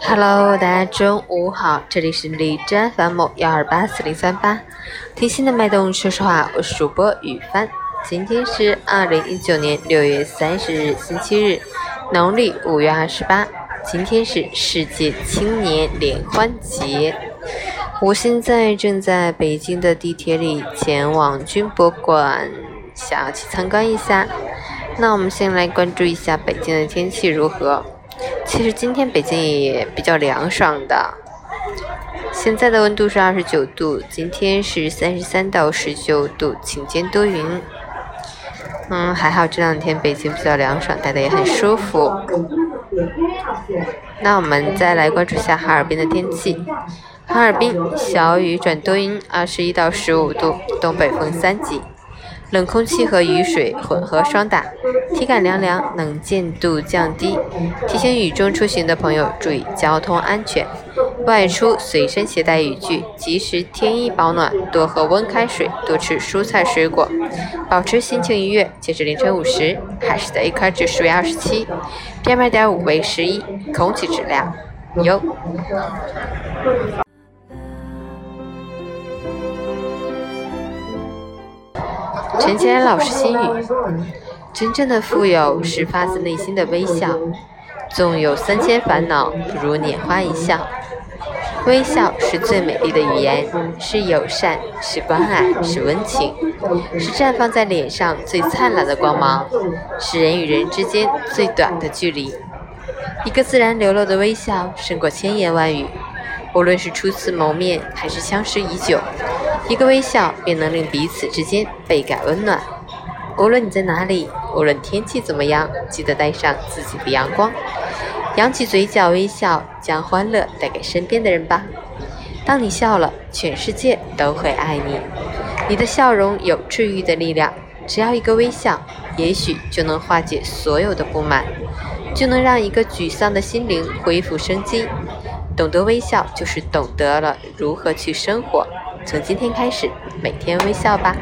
Hello，大家中午好，这里是荔枝 FM 幺二八四零三八，听心的脉动，说实话，我是主播雨帆。今天是二零一九年六月三十日，星期日，农历五月二十八。今天是世界青年联欢节。我现在正在北京的地铁里，前往军博馆，想要去参观一下。那我们先来关注一下北京的天气如何。其实今天北京也比较凉爽的，现在的温度是二十九度，今天是三十三到十九度，晴间多云。嗯，还好这两天北京比较凉爽，待的也很舒服。那我们再来关注一下哈尔滨的天气。哈尔滨小雨转多云，二十一到十五度，东北风三级。冷空气和雨水混合霜打，体感凉凉，能见度降低。提醒雨中出行的朋友注意交通安全，外出随身携带雨具，及时添衣保暖，多喝温开水，多吃蔬菜水果，保持心情愉悦。截至凌晨五时，海市的 AQI 指数为二十七，PM 二点五为十一，空气质量优。陈前安老师心语：真正的富有是发自内心的微笑。纵有三千烦恼，不如拈花一笑。微笑是最美丽的语言，是友善，是关爱，是温情，是绽放在脸上最灿烂的光芒，是人与人之间最短的距离。一个自然流露的微笑，胜过千言万语。无论是初次谋面，还是相识已久。一个微笑便能令彼此之间倍感温暖。无论你在哪里，无论天气怎么样，记得带上自己的阳光，扬起嘴角微笑，将欢乐带给身边的人吧。当你笑了，全世界都会爱你。你的笑容有治愈的力量，只要一个微笑，也许就能化解所有的不满，就能让一个沮丧的心灵恢复生机。懂得微笑，就是懂得了如何去生活。从今天开始，每天微笑吧。